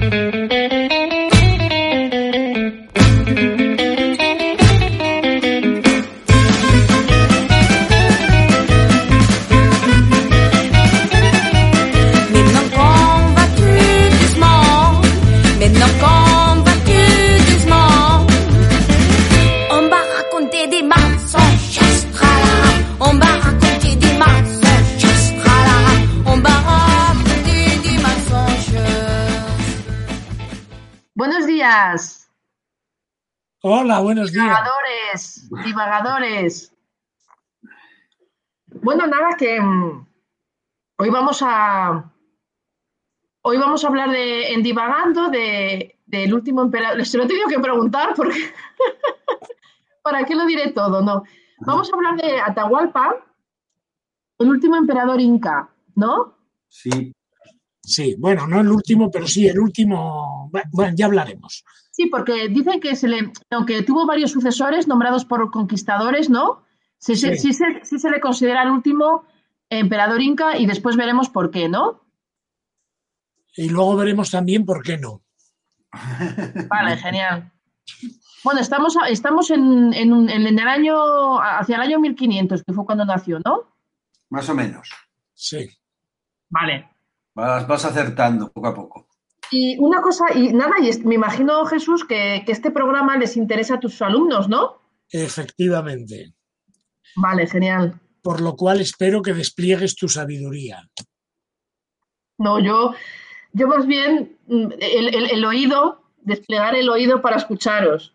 thank you días, Hola, buenos días. divagadores, divagadores. Bueno, nada, que mm, hoy vamos a hoy vamos a hablar de en divagando de, del último emperador. Se lo he tenido que preguntar porque para qué lo diré todo, no. Vamos a hablar de Atahualpa, el último emperador inca, ¿no? Sí, Sí, bueno, no el último, pero sí el último. Bueno, ya hablaremos. Sí, porque dicen que se le, aunque tuvo varios sucesores nombrados por conquistadores, ¿no? Sí, se- Sí. sí se, sí se le considera el último emperador inca y después veremos por qué, ¿no? Y luego veremos también por qué no. Vale, genial. Bueno, estamos, a- estamos en, en el año, hacia el año 1500, que fue cuando nació, ¿no? más o menos. Sí. Vale. Vas, vas acertando poco a poco. Y una cosa, y nada, y me imagino, Jesús, que, que este programa les interesa a tus alumnos, ¿no? Efectivamente. Vale, genial. Por lo cual espero que despliegues tu sabiduría. No, yo, yo más bien mm, el, el- el oído, desplegar el oído para escucharos.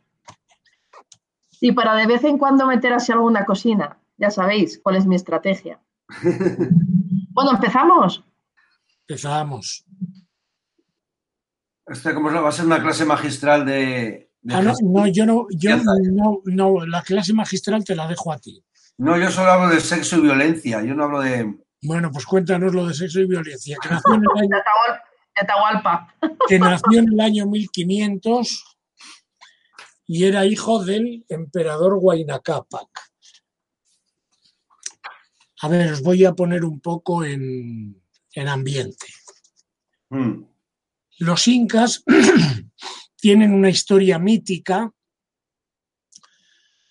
Y para de vez en cuando meter así alguna cocina. Ya sabéis cuál es mi estrategia. Bueno, empezamos. Empezamos. Esta como es la- va a ser una clase magistral de... de Ah, no, no, yo no, yo no, no, la clase magistral te la dejo a ti. No, yo solo hablo de sexo y violencia. Yo no hablo de... Bueno, pues cuéntanos lo de sexo y violencia, que nació en el año, De Atahual- de Atahualpa. que nació en el año 1500 y era hijo del emperador Huayna Cápac. A ver, os voy a poner un poco en, en ambiente. Mm, Los incas tienen una historia mítica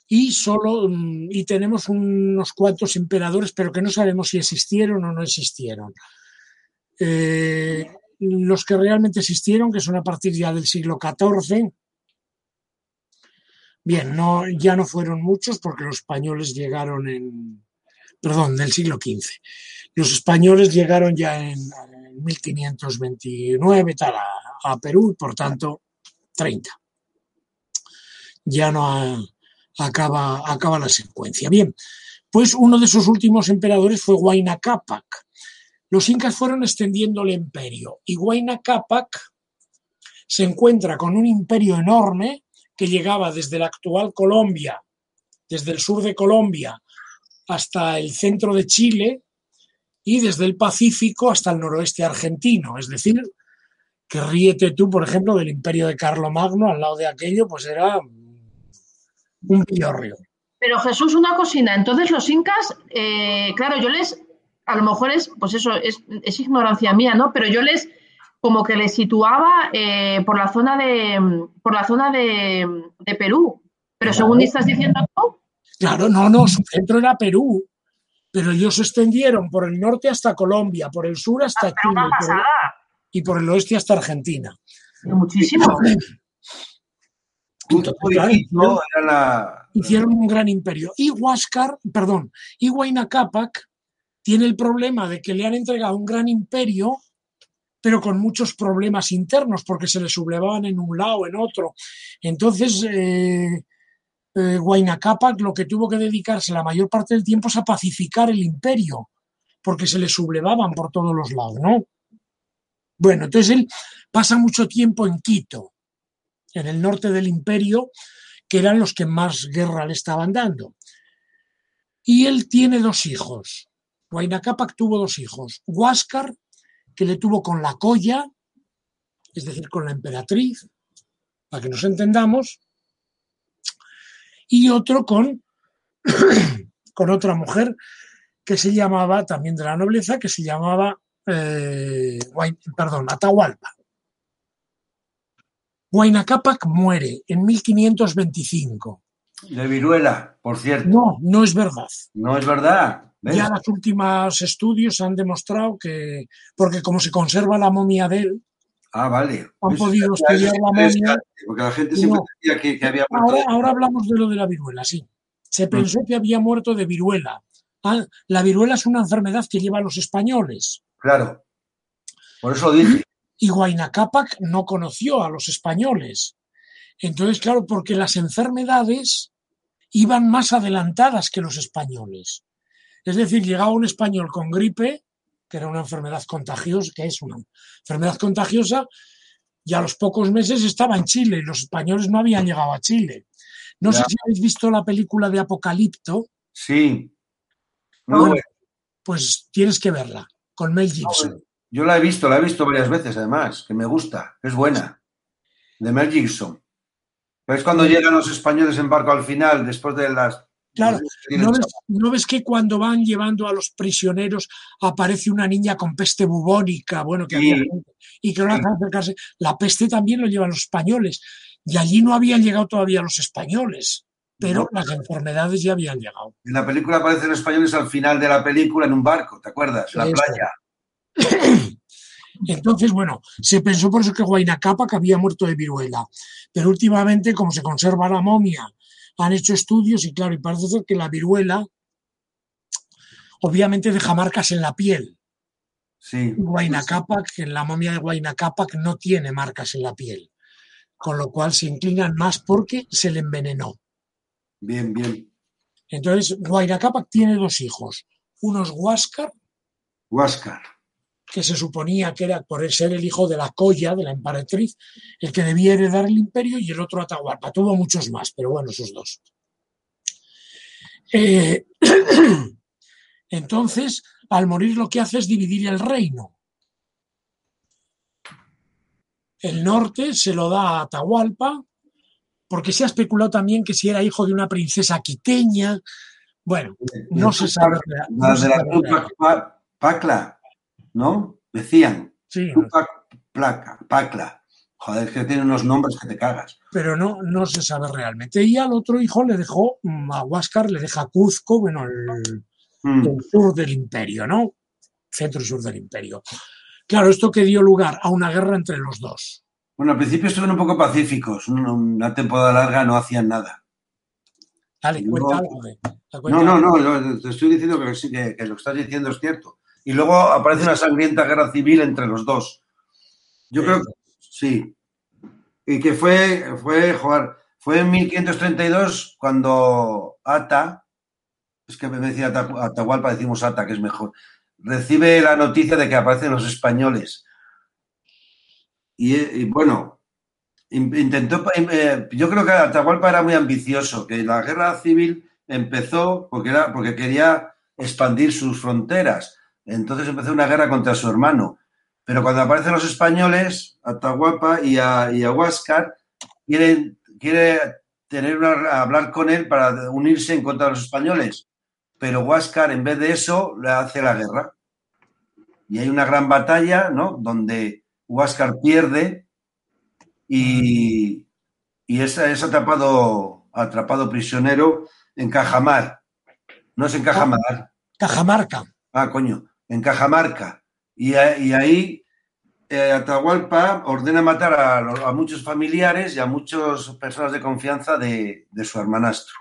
y solo mm, y tenemos unos cuantos emperadores, pero que no sabemos si existieron o no existieron. Eh, los que realmente existieron, que son a partir ya del siglo XIV, bien, no, ya no fueron muchos porque los españoles llegaron en, perdón, del siglo XV. Los españoles llegaron ya en, en 1529 tal, a, Perú por tanto 30. Ya no acaba, acaba la secuencia. Bien, pues uno de sus últimos emperadores fue Huayna Cápac. Los incas fueron extendiendo el imperio y Huayna Cápac se encuentra con un imperio enorme que llegaba desde la actual Colombia, desde el sur de Colombia hasta el centro de Chile y desde el Pacífico hasta el noroeste argentino. Es decir, que ríete tú, por ejemplo, del imperio de Carlomagno, al lado de aquello, pues era un pillorrio. Pero Jesús, una cocina. Entonces los incas, eh, claro, yo les, a lo mejor es, pues eso, es, es ignorancia mía, ¿no? Pero yo les, como que les situaba eh, por la zona de, por la zona de, de Perú. Pero según estás diciendo tú, Claro, no, no, su centro era Perú, pero ellos se extendieron por el norte hasta Colombia, por el sur hasta Chile y por, pasada. y por el oeste hasta Argentina. Muchísimo. Un Entonces, claro, edificio era la... hicieron un gran imperio. Y Huáscar, perdón, y Huayna Cápac tiene el problema de que le han entregado un gran imperio, pero con muchos problemas internos, porque se le sublevaban en un lado, en otro. Entonces, eh, eh, lo que tuvo que dedicarse la mayor parte del tiempo es a pacificar el imperio, porque se le sublevaban por todos los lados, ¿no? Bueno, entonces él pasa mucho tiempo en Quito, en el norte del imperio, que eran los que más guerra le estaban dando. Y él tiene dos hijos. Huayna Cápac tuvo dos hijos. Huáscar, que le tuvo con la Colla, es decir, con la emperatriz, para que nos entendamos, y otro con, con otra mujer que se llamaba, también de la nobleza, que se llamaba, eh, perdón, Atahualpa. Huayna Cápac muere en 1525. De viruela, por cierto. No, no es verdad. No es verdad. ¿ves? Ya los últimos estudios han demostrado que, porque como se conserva la momia de él, Ah, vale. Han Eso podido estudiar la momia. interesante, Porque la gente siempre No. decía que, que había muerto. ahora, ahora hablamos de lo de la viruela, sí. Se pensó que había muerto de viruela. Ah, la viruela es una enfermedad que llevan los españoles. Claro. Por eso lo dije. Y Huayna Cápac no conoció a los españoles. Entonces, claro, porque las enfermedades iban más adelantadas que los españoles. Es decir, llegaba un español con gripe, que era una enfermedad contagiosa, que es una enfermedad contagiosa, y a los pocos meses estaba en Chile y los españoles no habían llegado a Chile. No sé si habéis visto la película de Apocalipto, Sí. Muy Bueno, bueno. pues tienes que verla, con Mel Gibson. Yo la he visto, la he visto varias veces además, que me gusta, es buena. De Mel Gibson. Pero es cuando llegan los españoles en barco al final, después de las. Claro, que ¿No ves, chapa. no ves que cuando van llevando a los prisioneros aparece una niña con peste bubónica? Bueno, que Sí. había y que no la acercarse. La peste también lo llevan los españoles. Y allí no habían llegado todavía los españoles, pero No. las enfermedades ya habían llegado. En la película aparecen españoles al final de la película en un barco, ¿te acuerdas? En la playa. Entonces, bueno, se pensó por eso que Huayna Cápac había muerto de viruela. Pero últimamente, como se conserva la momia, han hecho estudios y claro, y parece ser que la viruela obviamente deja marcas en la piel. Sí. Huayna Cápac, en la momia de Huayna Cápac no tiene marcas en la piel, con lo cual se inclinan más porque se le envenenó. Bien, bien. Entonces, Huayna Cápac tiene dos hijos, uno es Huáscar, Huáscar. Que se suponía que era por ser el hijo de la Colla, de la emperatriz, el que debía heredar el imperio, y el otro Atahualpa. Tuvo muchos más, pero bueno, esos dos. Eh, entonces, al morir lo que hace es dividir el reino. El norte se lo da a Atahualpa, porque se ha especulado también que si era hijo de una princesa quiteña. Bueno, no se sabe. La se de la Pacla, ¿no? Decían. Sí, Tupac Placa, Pacla. Joder, es que tiene unos nombres que te cagas. pero no, no se sabe realmente. Y al otro hijo le dejó, mm, a Huáscar le deja Cuzco, bueno, el, Mm. el sur del imperio, ¿no? Centro y sur del imperio. Claro, esto que dio lugar a una guerra entre los dos. Bueno, al principio estuvieron un poco pacíficos. Una, temporada larga no hacían nada. Dale, No. cuenta algo de. No, no, no, te estoy diciendo que, sí, que, que lo que estás diciendo es cierto. Y luego aparece una sangrienta guerra civil entre los dos. Yo Sí. creo que sí. Y que fue, fue, joder, fue en 1532 cuando Ata, es que me decía Ata- Atahualpa, decimos Ata, que es mejor, recibe la noticia de que aparecen los españoles. Y, y bueno, in- intentó, eh, yo creo que Atahualpa era muy ambicioso, que la guerra civil empezó porque, era, porque quería expandir sus fronteras. Entonces empezó una guerra contra su hermano. Pero cuando aparecen los españoles, Atahualpa y a, y a Huáscar, quieren, quiere tener una, hablar con él para unirse en contra de los españoles. Pero Huáscar, en vez de eso, le hace la guerra. Y hay una gran batalla, ¿no? Donde Huáscar pierde y, y es, es atrapado, atrapado prisionero en Cajamar. No es en Cajamar. Cajamarca. Ah, coño, en Cajamarca. Y, a- y ahí eh, Atahualpa ordena matar a, muchos familiares y a muchas personas de confianza de, de su hermanastro.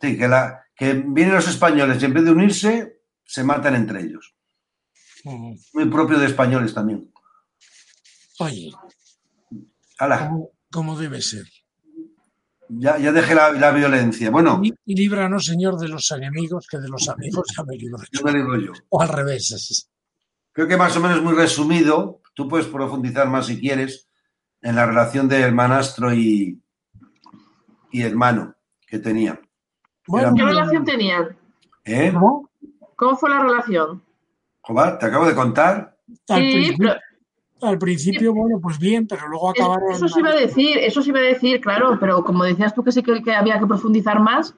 Sí, que, la, que vienen los españoles y en vez de unirse, se matan entre ellos. Mm. Muy propio de españoles también. Oye, Hala, como, como debe ser. Ya, ya dejé la, la violencia. Bueno, Y, y líbranos, Señor, de los enemigos, que de los amigos ya me libro yo yo. me digo yo. O al revés. Creo que más o menos muy resumido, tú puedes profundizar más si quieres en la relación de hermanastro y, y hermano que tenían. Bueno, ¿Qué relación tenían? ¿Eh? ¿cómo? ¿Cómo fue la relación? Joder, te acabo de contar. Al, Sí, pero al principio, bueno, pues bien, pero luego acabaron. eso sí iba a decir, eso sí iba a decir, claro, pero como decías tú que sí que, que había que profundizar más,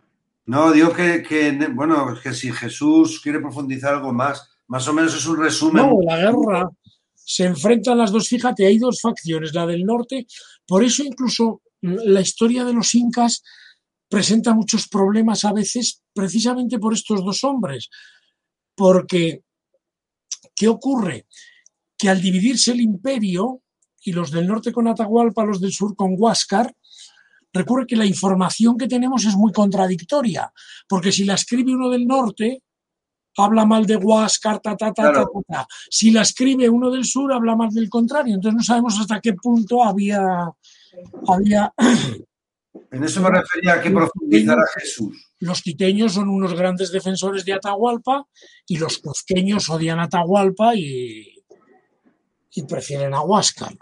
No, digo que, que, bueno, que si Jesús quiere profundizar algo más, más o menos es un resumen. No, la guerra se enfrentan las dos, fíjate, hay dos facciones, la del norte, por eso incluso la historia de los incas presenta muchos problemas a veces precisamente por estos dos hombres, porque ¿qué ocurre? Que al dividirse el imperio y los del norte con Atahualpa, los del sur con Huáscar, Recuerda que la información que tenemos es muy contradictoria, porque si la escribe uno del norte, habla mal de Huáscar, ta, ta, ta, Claro. ta, ta, ta. Si la escribe uno del sur, habla mal del contrario. Entonces no sabemos hasta qué punto había, había En eso me refería a que profundizar a Jesús. los quiteños son unos grandes defensores de Atahualpa y los cuzqueños odian a Atahualpa y, y prefieren a Huáscar.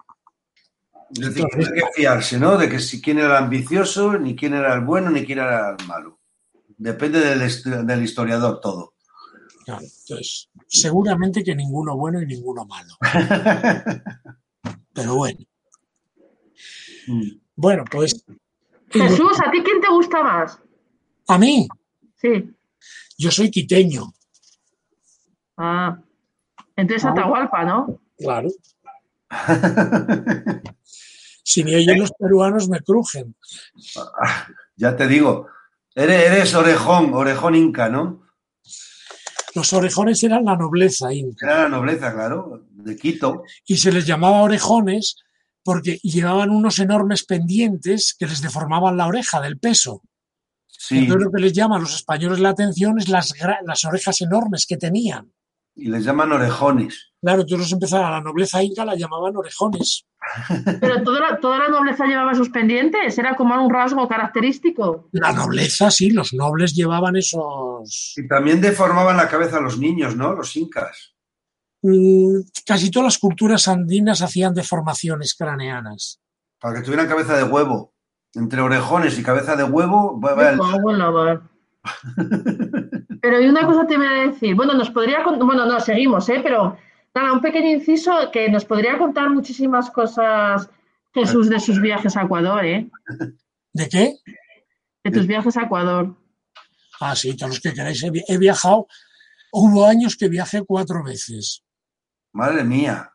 Es decir, no hay que fiarse, ¿no? De que si quién era el ambicioso, ni quién era el bueno, ni quién era el malo. Depende del, del historiador todo. Claro, entonces, seguramente que ninguno bueno y ninguno malo. Pero bueno, bueno, pues Jesús, ¿a ti quién te gusta más? a mí, Sí. yo soy quiteño, Ah. Entonces Ah. Atahualpa, ¿no? Claro. Si me oyen los peruanos me crujen. ya te digo, eres, eres orejón, orejón inca, ¿no? Los orejones eran la nobleza inca Era la nobleza, claro, de Quito. y se les llamaba orejones porque llevaban unos enormes pendientes que les deformaban la oreja del peso. Sí, Entonces lo que les llama a los españoles la atención es las orejas enormes que tenían. Y les llaman orejones. Claro, entonces empezaron a la nobleza inca la llamaban orejones. Pero toda la, toda la nobleza llevaba sus pendientes, era como un rasgo característico. La nobleza, sí, los nobles llevaban esos... Y también deformaban la cabeza a los niños, ¿no? Los incas. Mm, Casi todas las culturas andinas hacían deformaciones craneanas. Para que tuvieran cabeza de huevo. Entre orejones y cabeza de huevo, va- va el- Pero y una cosa te voy a decir, bueno, nos podría, bueno, no, seguimos, ¿eh? Pero nada, un pequeño inciso que nos podría contar muchísimas cosas Jesús de sus viajes a Ecuador, ¿eh? ¿De qué? De tus viajes a Ecuador. Ah, sí, todos los que queráis. He, vi- he viajado, hubo años que viajé cuatro veces. Madre mía.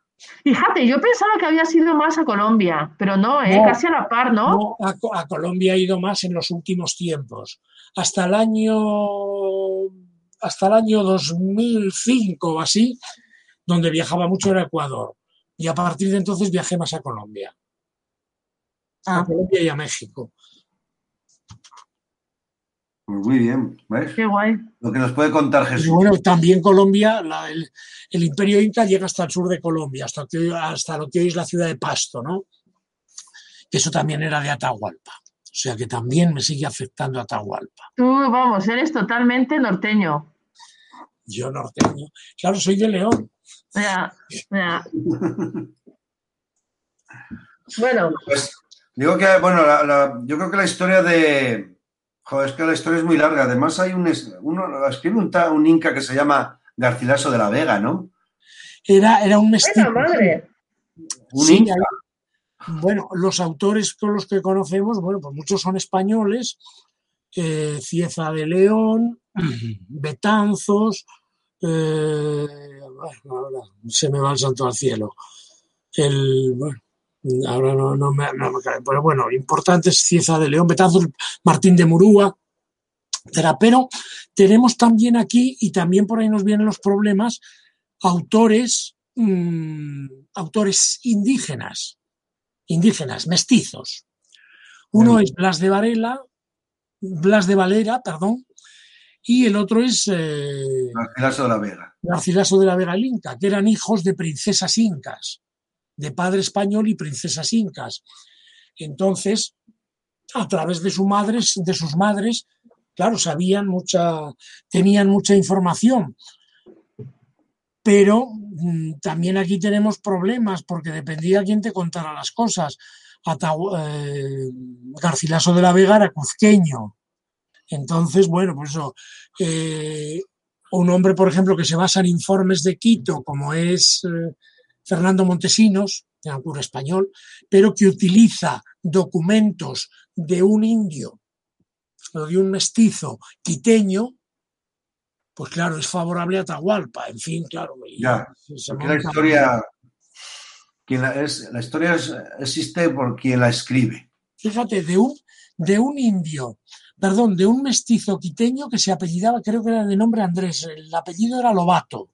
Fíjate, yo pensaba que había sido más a Colombia, pero no, ¿eh? No. Casi a la par, ¿no? No, a, a Colombia he ido más en los últimos tiempos. Hasta el año, hasta el año 2005 o así, donde viajaba mucho era Ecuador. Y a partir de entonces viajé más a Colombia. A Ah. Colombia y a México. Pues muy bien, ¿ves? Qué guay. Lo que nos puede contar Y Jesús. bueno, también Colombia, la- el, el imperio inca llega hasta el sur de Colombia, hasta, que- hasta lo que hoy es la ciudad de Pasto, ¿no? Que eso también era de Atahualpa. O sea que también me sigue afectando Atahualpa. Tú, vamos, eres totalmente norteño. Yo norteño. Claro, soy de León. Ya, ya. Bueno, Pues digo que, bueno, la- la- yo creo que la historia de. Joder, es que la historia es muy larga. Además, hay un. es- Uno, escribe un, un inca que se llama Garcilaso de la Vega, ¿no? Era, era un madre. Un Sí, inca. Bueno, los autores con los que conocemos, bueno, pues muchos son españoles. eh, Cieza de León, Betanzos, eh, bueno, ahora se me va el santo al cielo. El, bueno, ahora no, no me, no me cae, pero bueno, importantes Cieza de León, Betanzos, Martín de Murúa, etcétera. Pero tenemos también aquí, y también por ahí nos vienen los problemas, autores, mm, autores indígenas, indígenas, mestizos. Uno es Blas de Varela, Blas de Valera, perdón, y el otro es eh, Garcilaso de la Vega. Garcilaso de la Vega el Inca, que eran hijos de princesas incas, de padre español y princesas incas. Entonces, a través de, su madres, de sus madres, claro, sabían mucha, tenían mucha información. Pero mm, también aquí tenemos problemas porque dependía quién te contara las cosas. Eh, Garcilaso de la Vega era cuzqueño. Entonces, bueno, pues eso. Eh, un hombre, por ejemplo, que se basa en informes de Quito, como es eh, Fernando Montesinos, un cura español, pero que utiliza documentos de un indio de un mestizo quiteño, pues claro, es favorable a Atahualpa. En fin, claro. Ya, la historia, la, es, la historia existe por quien la escribe. Fíjate, de un, de un indio, perdón, de un mestizo quiteño que se apellidaba, creo que era de nombre Andrés, el apellido era Lobato,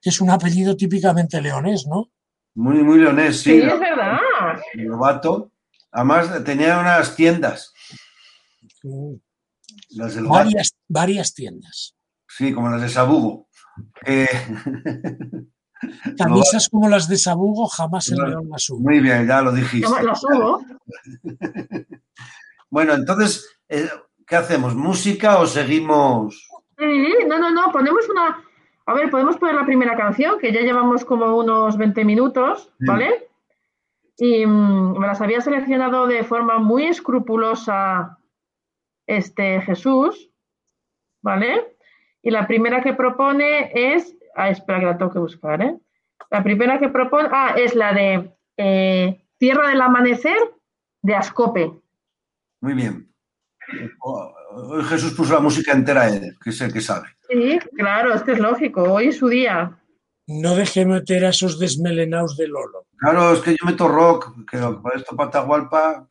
que es un apellido típicamente leonés, ¿no? Muy, muy leonés, sí. Sí, es verdad. Lobato. Además, tenía unas tiendas. Las de varias, varias tiendas. Sí, como las de Sabugo. Eh... Camisas como las de Sabugo jamás el león las hubo. Muy bien, ya lo dijiste. Las hubo. bueno, entonces, eh, ¿qué hacemos? ¿Música o seguimos? no, no, no, ponemos una. A ver, podemos poner la primera canción, que ya llevamos como unos 20 minutos, ¿vale? Y mm, me las había seleccionado de forma muy escrupulosa este Jesús, ¿vale? Y la primera que propone es Ah, espera que la tengo que buscar, ¿eh? La primera que propone, ah, es la de eh, Tierra del Amanecer de Ascope. Muy bien. Hoy Jesús puso la música entera, que es el que sabe. Sí, claro, es que es lógico, hoy es su día. No deje meter a esos desmelenados de Lolo. Claro, es que yo meto rock, que para esto Patagualpa.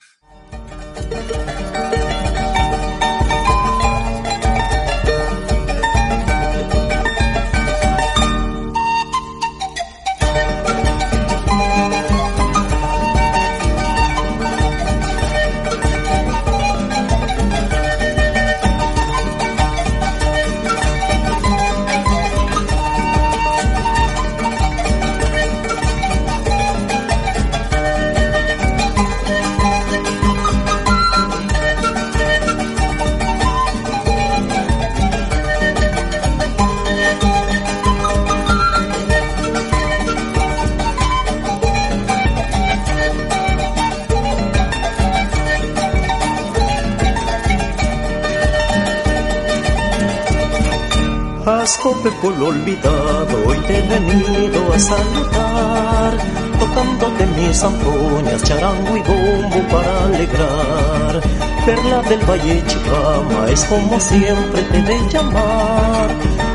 Lo olvidado, hoy te he venido a saludar, tocándote mis zampoñas, charango y bombo para alegrar. Perla del Valle Chicama es como siempre te de llamar,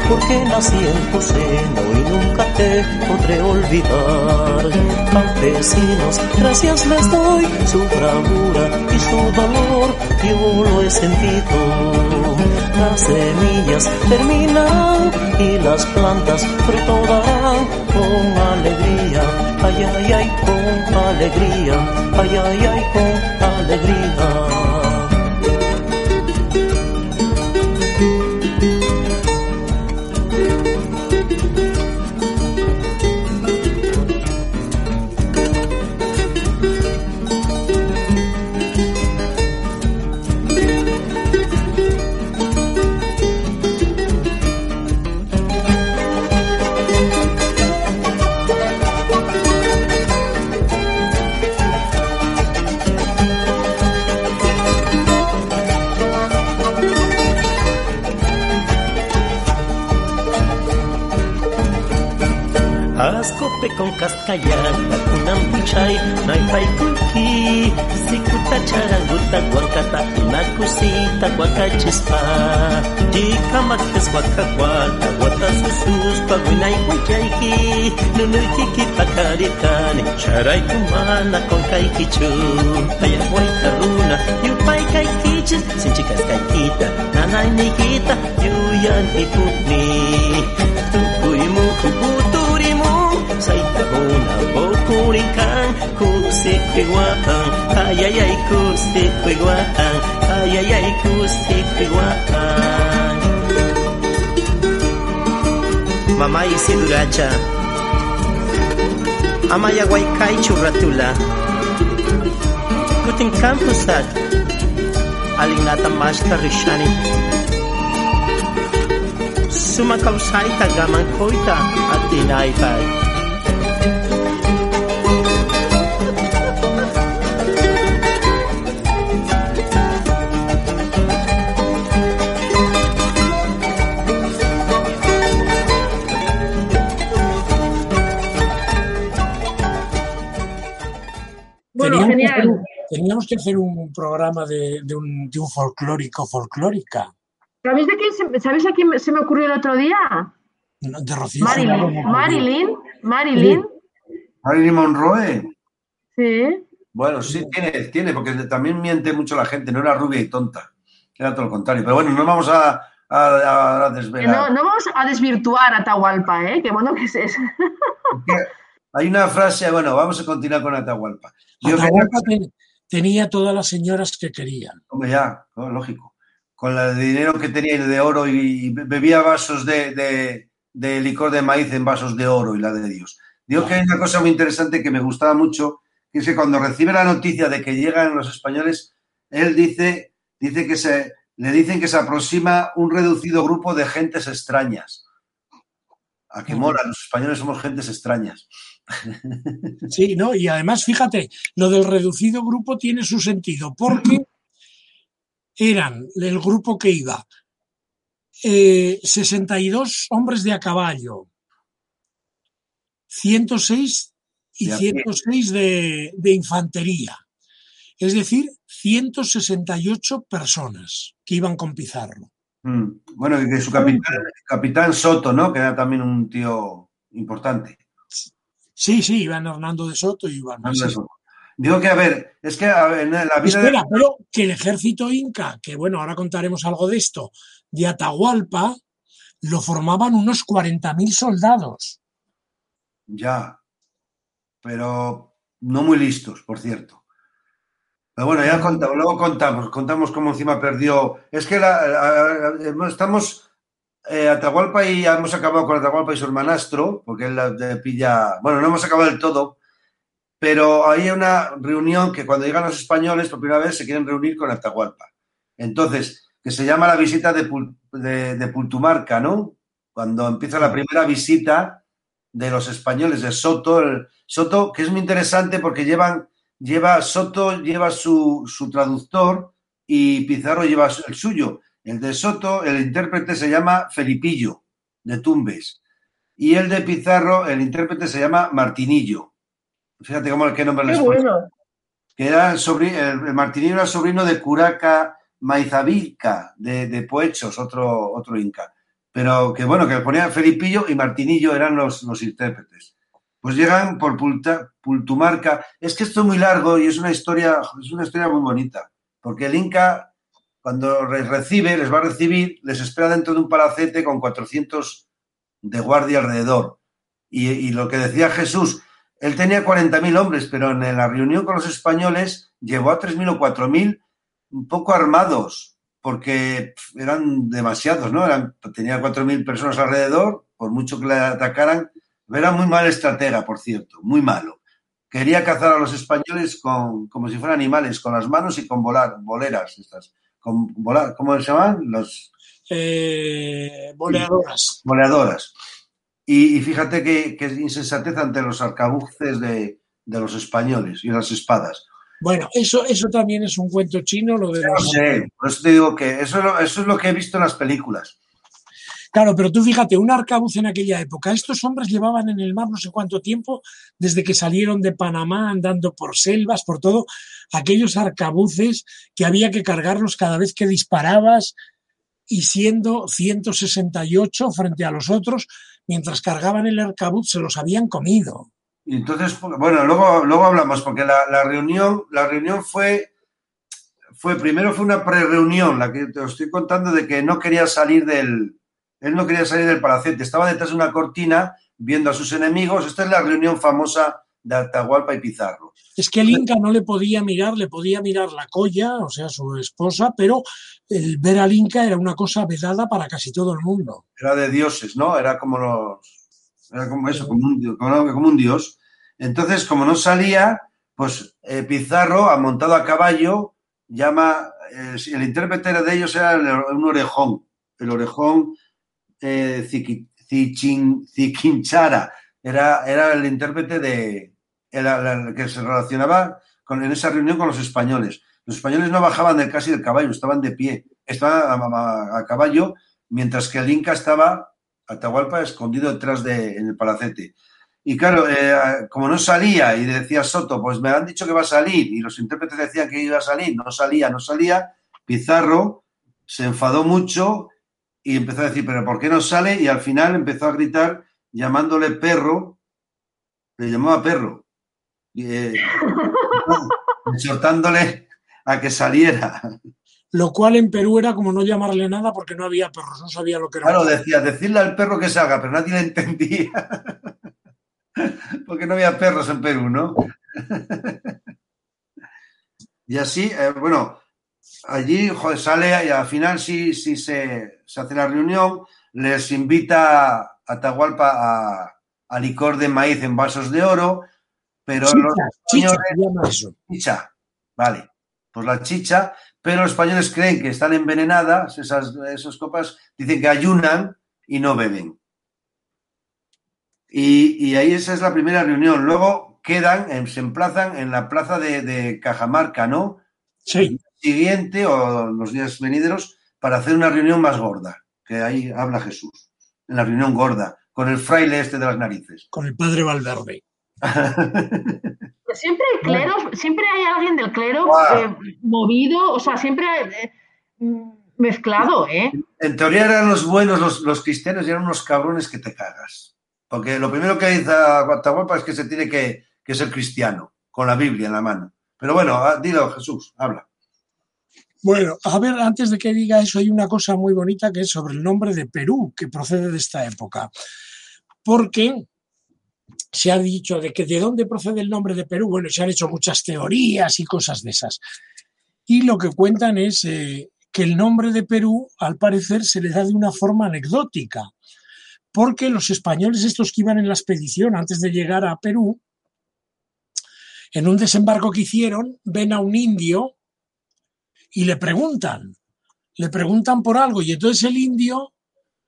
porque nací en tu seno y nunca te podré olvidar. Campesinos, gracias les doy, su bravura y su dolor, yo lo he sentido las semillas terminan y las plantas fruto con alegría, ay, ay, ay, con alegría, ay, ay, ay, con alegría. Wakakwana, watasus, pagunay, wayaiki, nunutiki, pakaritan, sharai kumana, konkaikichu, ayawai taruna, yupai kaikichis, sinchikas kaikita, nanay nikita, yuyan ikutni, tukuimu, kuputurimu, saitahuna, bokurinkan, kusikwiwatan, ayayay, kusikwiwatan, ayayay, kusikwiwatan. mamá isin gacha. Amaya guaycay churratula. Kutin campusat. Alinata masta rishani. Sumakausay tagaman koita at inaipay. Que hacer teníamos que hacer un programa de, de un, de un folclórico folclórica. ¿Sabéis de quién se, ¿sabéis a quién se me ocurrió el otro día? De Rocío Marilyn. Marilyn. Marilyn. Marilyn Monroe. Sí. Bueno, sí, tiene, tiene, porque también miente mucho la gente, no era rubia y tonta, era todo lo contrario. Pero bueno, no vamos a, a, a Que desvelar. No, no vamos a desvirtuar a Atahualpa, ¿eh? Qué bueno que es eso. Hay una frase, bueno, vamos a continuar con Atahualpa. Yo Atahualpa ten- tenía todas las señoras que querían. Hombre, ya, no, lógico. Con el dinero que tenía y de oro y bebía vasos de, de- de licor de maíz en vasos de oro y la de Dios. Digo que hay una cosa muy interesante que me gustaba mucho, que es que cuando recibe la noticia de que llegan los españoles, él dice, dice que se, le dicen que se aproxima un reducido grupo de gentes extrañas. A que mola, los españoles somos gentes extrañas. Sí, ¿no? Y además, fíjate, lo del reducido grupo tiene su sentido, porque eran el grupo que iba eh, 62 hombres de a caballo, 106 y De a pie. 106 de, de infantería. Es decir, 168 personas que iban con Pizarro. Mm. Bueno, y que su capitán, capitán Soto, ¿no? Que era también un tío importante. Sí, sí, iban Hernando de Soto y sí. eso. Digo que, a ver, es que a ver, en la vida. Espera, pero que el ejército inca, que bueno, ahora contaremos algo de esto, de Atahualpa, lo formaban unos 40.000 soldados. Ya. Pero no muy listos, por cierto. Pero bueno, ya contamos, luego contamos, contamos cómo encima perdió. Es que la- la- la- estamos. Eh, Atahualpa y hemos acabado con Atahualpa y su hermanastro, porque él la- le pilla. Bueno, no hemos acabado del todo, pero hay una reunión que cuando llegan los españoles por primera vez se quieren reunir con Atahualpa. Entonces, que se llama la visita de, Pul- de- de Pultumarca, ¿no? Cuando empieza la primera visita de los españoles de Soto, el- Soto, que es muy interesante porque llevan, lleva, Soto lleva su, su traductor y Pizarro lleva el suyo. El de Soto, el intérprete se llama Felipillo, de Tumbes. Y el de Pizarro, el intérprete se llama Martinillo. Fíjate cómo qué nombre les bueno. que era el, sobri- el, el Martinillo era sobrino de Curaca Maizavilca, de, de Poechos, otro, otro inca. Pero que bueno, que le ponía Felipillo y Martinillo eran los, los intérpretes. Pues llegan por Pulta- Pultumarca. Es que esto es muy largo y es una historia, es una historia muy bonita. Porque el Inca, cuando les recibe, les va a recibir, les espera dentro de un palacete con 400 de guardia alrededor. Y, y lo que decía Jesús, él tenía 40.000 hombres, pero en la reunión con los españoles llevó a 3.000 o 4.000 un poco armados, porque eran demasiados, ¿no? Eran, tenía 4.000 personas alrededor, por mucho que le atacaran. Era muy mal estratega, por cierto, muy malo. Quería cazar a los españoles con, como si fueran animales, con las manos y con volar, boleras estas. Con volar, ¿Cómo se llaman? Los, Eh, boleadoras. goleadoras. Y, y fíjate que, que insensatez ante los arcabuces de, de los españoles y las espadas. Bueno, eso, eso también es un cuento chino, lo de No sé, por eso te digo que eso, eso es lo que he visto en las películas. Claro, pero tú fíjate, un arcabuz en aquella época, estos hombres llevaban en el mar no sé cuánto tiempo, desde que salieron de Panamá andando por selvas, por todo, aquellos arcabuces que había que cargarlos cada vez que disparabas y siendo 168 frente a los otros, mientras cargaban el arcabuz se los habían comido. Y entonces, bueno, luego, luego hablamos, porque la, la reunión, la reunión fue, fue, primero fue una pre-reunión, la que te estoy contando de que no quería salir del, él no quería salir del palacete, estaba detrás de una cortina viendo a sus enemigos. Esta es la reunión famosa de Atahualpa y Pizarro. Es que el Inca no le podía mirar, le podía mirar la colla, o sea, su esposa, pero el ver al Inca era una cosa vedada para casi todo el mundo. Era de dioses, ¿no? Era como los, era como eso, como un, como, como un dios. Entonces, como no salía, pues eh, Pizarro, montado a caballo, llama, eh, el intérprete de ellos era el- un orejón. El orejón eh, Zichin- era, era el intérprete de era que se relacionaba en esa reunión con los españoles. Los españoles no bajaban del casi del caballo, estaban de pie, estaban a caballo, mientras que el Inca estaba Atahualpa escondido detrás de en el palacete. Y claro, eh, como no salía y decía Soto, pues me han dicho que va a salir, y los intérpretes decían que iba a salir, no salía, no salía, Pizarro se enfadó mucho y empezó a decir, pero ¿por qué no sale? Y al final empezó a gritar llamándole perro, le llamaba perro, y, eh, exhortándole a que saliera. Lo cual en Perú era como no llamarle nada porque no había perros, no sabía lo que era. Claro, decía, decirle al perro que salga, pero nadie le entendía. Porque no había perros en Perú, ¿no? Y así, eh, bueno, allí joder, sale y al final sí, sí se, se hace la reunión, les invita a Atahualpa a, a licor de maíz en vasos de oro, pero los Chicha, españoles chicha, vale, pues la chicha, pero los españoles creen que están envenenadas, esas, esas copas, dicen que ayunan y no beben. Y, y ahí esa es la primera reunión. Luego quedan, em, se emplazan en la plaza de, de Cajamarca, ¿no? Sí, Siguiente o los días venideros para hacer una reunión más gorda, que ahí habla Jesús, en la reunión gorda, con el fraile este de las narices. con el padre Valverde. Siempre hay clero, siempre hay alguien del clero eh, movido, o sea, siempre eh, mezclado, ¿eh? En teoría eran los buenos, los, los cristianos, y eran unos cabrones que te cagas. Porque lo primero que dice Atahualpa es que se tiene que, que ser cristiano, con la Biblia en la mano. Pero bueno, ah, dilo, Jesús, habla. Bueno, a ver, antes de que diga eso, hay una cosa muy bonita que es sobre el nombre de Perú, que procede de esta época. Porque se ha dicho de que de dónde procede el nombre de Perú. Bueno, se han hecho muchas teorías y cosas de esas. Y lo que cuentan es eh, que el nombre de Perú, al parecer, se le da de una forma anecdótica. Porque los españoles, estos que iban en la expedición antes de llegar a Perú, en un desembarco que hicieron, ven a un indio y le preguntan, le preguntan por algo y entonces el indio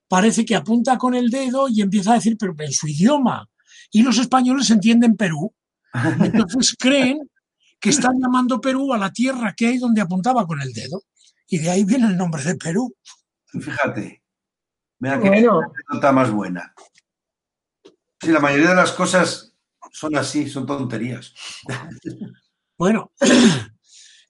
parece que apunta con el dedo y empieza a decir, pero en su idioma. Y los españoles entienden Perú. Entonces creen que están llamando Perú a la tierra que hay donde apuntaba con el dedo. Y de ahí viene el nombre de Perú. Fíjate. Mira qué Bueno, nota más buena. Sí, la mayoría de las cosas son así, son tonterías. Bueno,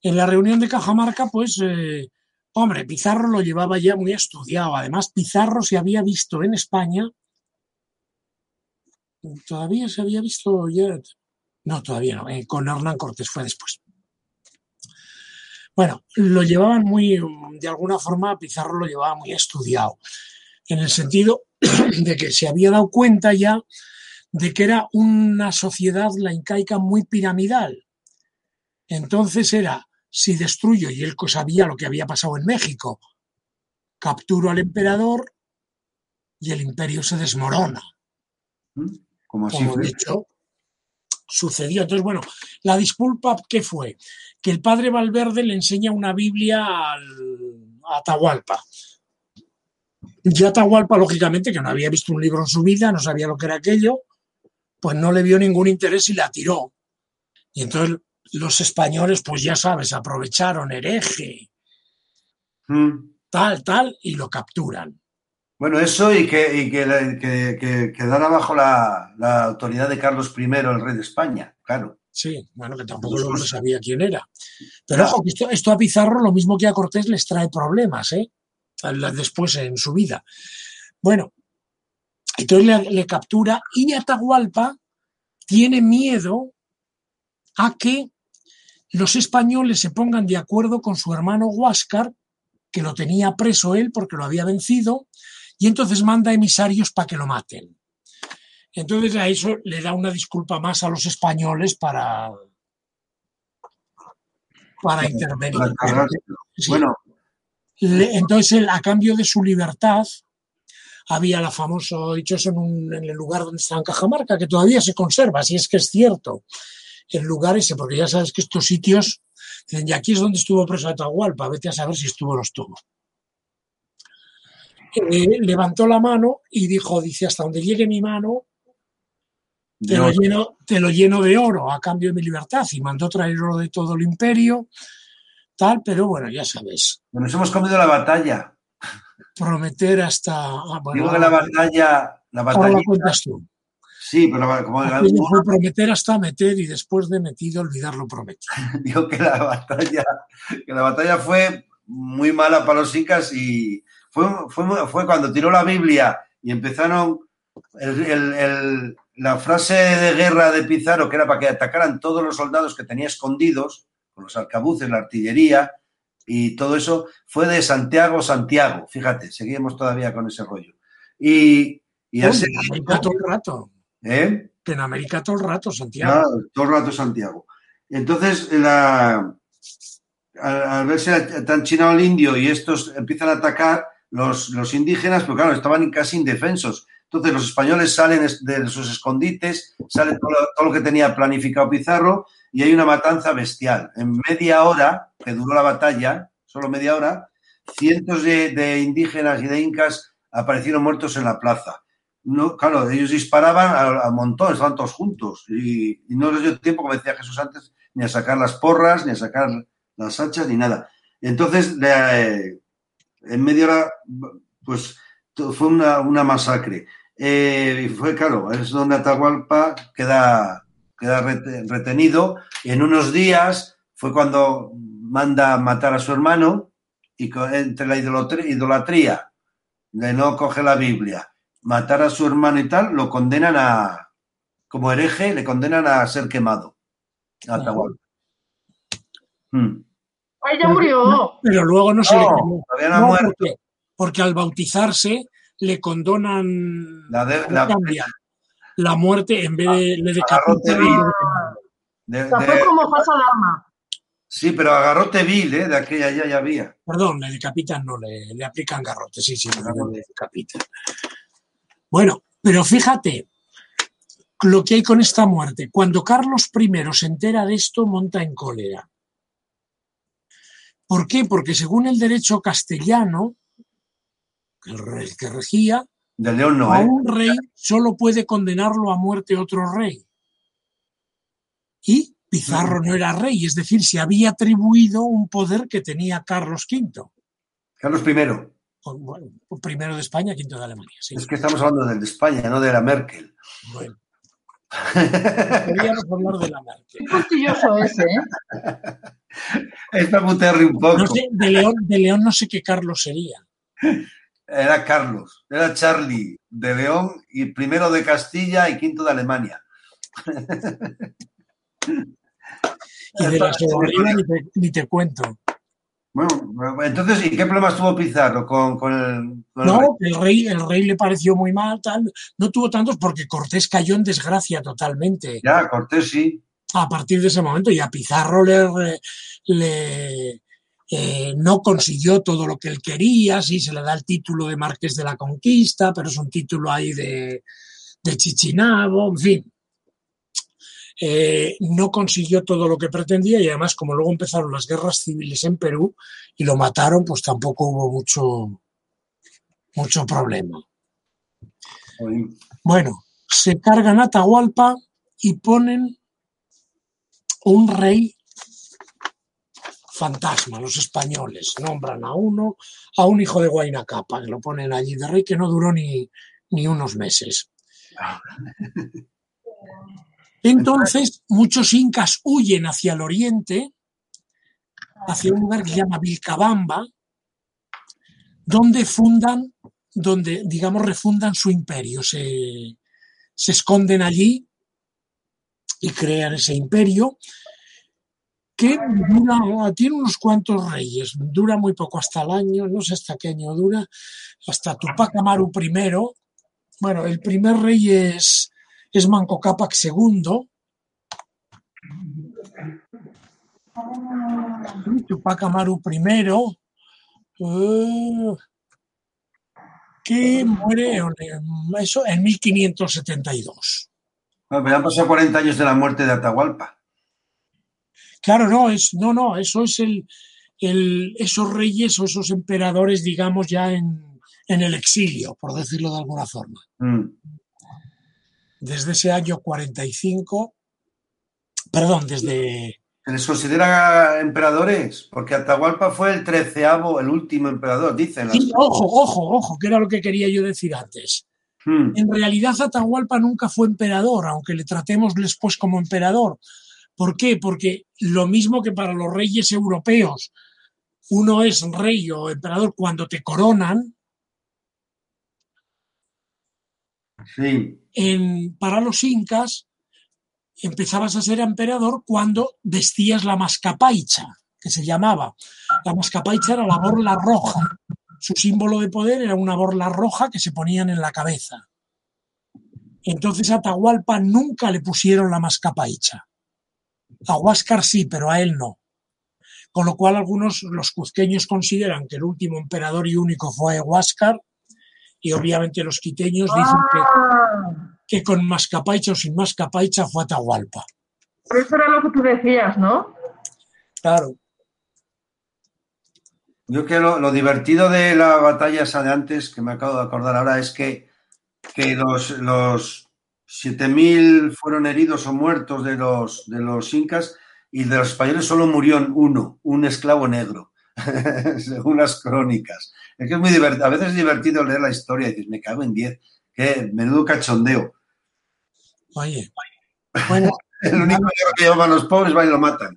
en la reunión de Cajamarca, pues, eh, hombre, Pizarro lo llevaba ya muy estudiado. Además, Pizarro se había visto en España. Todavía se había visto ya. No, todavía no. eh, con Hernán Cortés fue después. Bueno, lo llevaban muy, de alguna forma, Pizarro lo llevaba muy estudiado, en el sentido de que se había dado cuenta ya de que era una sociedad, la incaica, muy piramidal. Entonces era, si destruyo, y él sabía lo que había pasado en México, capturo al emperador y el imperio se desmorona, ¿Mm? Como así como de hecho sucedió. Entonces, bueno, la disculpa, ¿qué fue? Que el padre Valverde le enseña una Biblia al, a Atahualpa. Y Atahualpa, lógicamente, que no había visto un libro en su vida, no sabía lo que era aquello, pues no le vio ningún interés y la tiró. Y entonces los españoles, pues ya sabes, aprovecharon hereje, Mm. tal, tal, y lo capturan. Bueno, eso y que, y que, la- que- que quedara bajo la, la autoridad de Carlos I, el rey de España, claro. Sí, bueno, que tampoco hombre cosas. sabía quién era. Pero ojo, que esto, esto a Pizarro, lo mismo que a Cortés, les trae problemas, ¿eh? Después en su vida. Bueno, entonces le, le captura y Atahualpa tiene miedo a que los españoles se pongan de acuerdo con su hermano Huáscar, que lo tenía preso él porque lo había vencido, y entonces manda emisarios para que lo maten. Entonces a eso le da una disculpa más a los españoles para, para intervenir. Sí. Bueno, entonces él, a cambio de su libertad, había la famosa, dicho eso en, un- en el lugar donde está en Cajamarca, que todavía se conserva, si es que es cierto, el lugar ese, porque ya sabes que estos sitios, dicen, y aquí es donde estuvo preso Atahualpa, vete a saber si estuvo o no estuvo. eh, levantó la mano y dijo, dice, hasta donde llegue mi mano, te lo, lleno, te lo lleno de oro a cambio de mi libertad. Y mandó traer oro de todo el imperio, tal, pero bueno, ya sabes, Nos hemos comido la batalla. prometer hasta... ah, bueno, Digo que la batalla, la ahora batalla. la cuentas tú. Sí, pero la- como Aquello fue prometer hasta meter y después de metido olvidar lo prometido. digo que la batalla, que la batalla fue muy mala para los incas y fue, fue, fue cuando tiró la Biblia y empezaron el- el- el- la frase de guerra de Pizarro, que era para que atacaran todos los soldados que tenía escondidos, con los arcabuces, la artillería y todo eso, fue de Santiago, Santiago. Fíjate, seguimos todavía con ese rollo. Y, y así, todo el rato. ¿Eh? En América todo el rato, Santiago. Ah, todo el rato Santiago. Entonces, la, al, al verse tan chinado el indio y estos empiezan a atacar, los, los indígenas, pero claro, estaban casi indefensos. Entonces, los españoles salen de sus escondites, sale todo, lo- todo lo que tenía planificado Pizarro y hay una matanza bestial. En media hora, que duró la batalla, solo media hora, cientos de, de indígenas y de incas aparecieron muertos en la plaza. No, claro, ellos disparaban al, al montón, estaban todos juntos y, y no les dio tiempo, como decía Jesús antes, ni a sacar las porras, ni a sacar las hachas, ni nada. Entonces, le- en media hora, pues fue una, una masacre. Eh, y fue, claro, es donde Atahualpa queda, queda rete- retenido. En unos días fue cuando manda matar a su hermano y entre la idolatría, de no coger la Biblia, matar a su hermano y tal, lo condenan a, como hereje, le condenan a ser quemado. A Atahualpa. Hmm. ¡Ay, ya murió! Pero luego no se le quemó. todavía no ha muerto. porque, porque al bautizarse le condonan La de- le la- cambian la muerte en vez de le Agarrote decapitan. vez de quemar. de- O sea, de- fue como falsa alarma. sí, pero agarrote vil, ¿eh? De aquella ya, ya había. Perdón, le decapitan, no, le, le aplican garrote, sí, sí, le, le decapitan. Bueno, pero fíjate lo que hay con esta muerte. Cuando Carlos I se entera de esto, monta en cólera. ¿Por qué? Porque según el derecho castellano, el que regía, De León no, a ¿eh? un rey solo puede condenarlo a muerte otro rey. Y Pizarro no era rey, es decir, se había atribuido un poder que tenía Carlos V. Carlos I. o, bueno, primero de España, quinto de Alemania. Sí. Es que estamos hablando del de España, no de la Merkel. Bueno, podríamos hablar de la Merkel. Qué ese, ¿eh? Es para putearle un poco. No sé, de León, de León no sé qué Carlos sería. Era Carlos, era Charlie de León y primero de Castilla y quinto de Alemania. Y de la Segovia ni ni te cuento. Bueno, entonces, ¿y qué problemas tuvo Pizarro con, con el, con? No, el rey, el rey le pareció muy mal, tal. No tuvo tantos porque Cortés cayó en desgracia totalmente. Ya, Cortés sí. a partir de ese momento y a Pizarro le, le eh, no consiguió todo lo que él quería, sí se le da el título de Marqués de la Conquista, pero es un título ahí de, de Chichinabo, en fin. Eh, no consiguió todo lo que pretendía y además como luego empezaron las guerras civiles en Perú y lo mataron, pues tampoco hubo mucho, mucho problema. Bueno, se cargan a Atahualpa y ponen un rey fantasma, los españoles. Nombran a uno, a un hijo de Huayna Capa, que lo ponen allí de rey, que no duró ni, ni unos meses. Entonces, muchos incas huyen hacia el oriente, hacia un lugar que se llama Vilcabamba, donde fundan, donde, digamos, refundan su imperio. Se, esconden allí y crean ese imperio que dura, tiene unos cuantos reyes, dura muy poco hasta el año, no sé hasta qué año dura, hasta Tupac Amaru I. Bueno, el primer rey es, es Manco Cápac II. Tupac Amaru I. Uh, que muere eso en 1572. Bueno, pero han pasado 40 años de la muerte de Atahualpa. Claro, no, es, no, no, eso es el, el, esos reyes o esos emperadores, digamos, ya en, en el exilio, por decirlo de alguna forma. Mm. Desde ese año 45, perdón, desde ¿Se les considera emperadores? Porque Atahualpa fue el treceavo, el último emperador, dicen. las- Sí, ojo, ojo, ojo, que era lo que quería yo decir antes. Mm. En realidad Atahualpa nunca fue emperador, aunque le tratemos después como emperador. ¿Por qué? Porque lo mismo que para los reyes europeos, uno es rey o emperador cuando te coronan, Para los incas empezabas a ser emperador cuando vestías la mascapaicha, que se llamaba. La mascapaicha era la borla roja. Su símbolo de poder era una borla roja que se ponían en la cabeza. Entonces a Atahualpa nunca le pusieron la mascapaicha. A Huáscar sí, pero a él no. Con lo cual algunos, los cuzqueños consideran que el último emperador y único fue Huáscar y obviamente los quiteños dicen que Ah, que con mascapaicha o sin mascapaicha fue Atahualpa. por eso era lo que tú decías, ¿no? Claro. Yo que lo, lo divertido de la batalla esa de antes, que me acabo de acordar ahora, es que, que los, los 7.000 fueron heridos o muertos de los, de los incas y de los españoles solo murió uno, un esclavo negro, según las crónicas. Es que es muy divertido. A veces es divertido leer la historia y dices, me cago en 10. Qué menudo cachondeo. Oye. Bueno, El único que llevaban los pobres van y lo matan.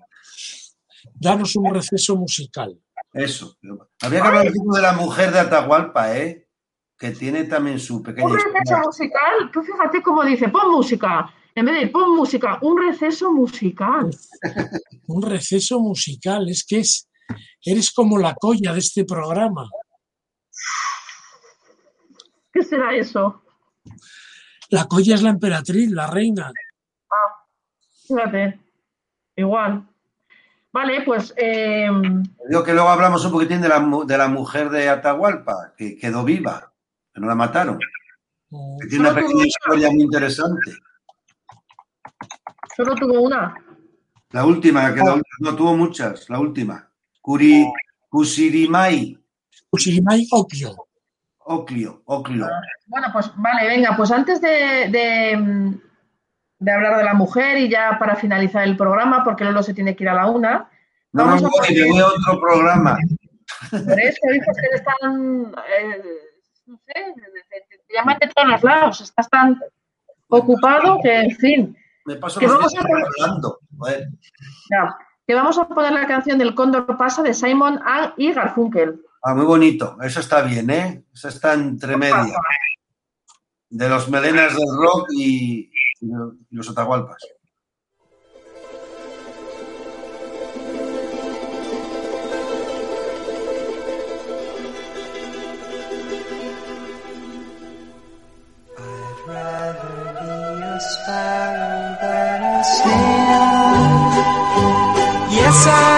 danos un receso musical. Eso. Habría que hablar de la mujer de Atahualpa, ¿eh? Que tiene también su pequeña Un receso historia. musical, tú fíjate cómo dice, pon música. En vez de pon música, un receso musical. Un receso musical. Es que es, eres como la colla de este programa. ¿Qué será eso? La colla es la emperatriz, la reina. Fíjate. Igual. Vale, pues eh, Digo que luego hablamos un poquitín de la, de la mujer de Atahualpa, que quedó viva, que no la mataron. Mm, Que tiene una pequeña historia muy interesante. solo tuvo una. La última, que la- no tuvo muchas, la última. Curi, Cusirimai, Usirimai Okyo. Oclio, Oclio. Bueno, pues vale, venga, pues antes de, de, de hablar de la mujer y ya para finalizar el programa, porque Lolo se tiene que ir a la una, No vamos a voy, a otro programa. Por eso, hijos, que están, eh, no sé, te- llaman de todos los lados, estás tan ocupado que, en fin, Me paso Que los vamos días a poner- hablando. Joder. ya. Que vamos a poner la canción del Cóndor pasa de Simon A. y Garfunkel. Ah, muy bonito. Eso está bien, ¿eh? Eso está entre media. De los melenas del rock y, y los Atahualpas. I'd rather be a sparrow than a snail. Yes, I would.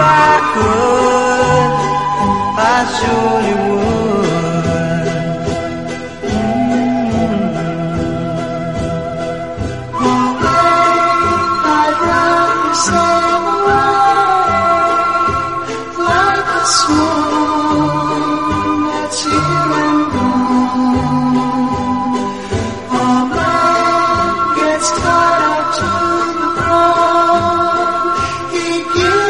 If I could, I surely would.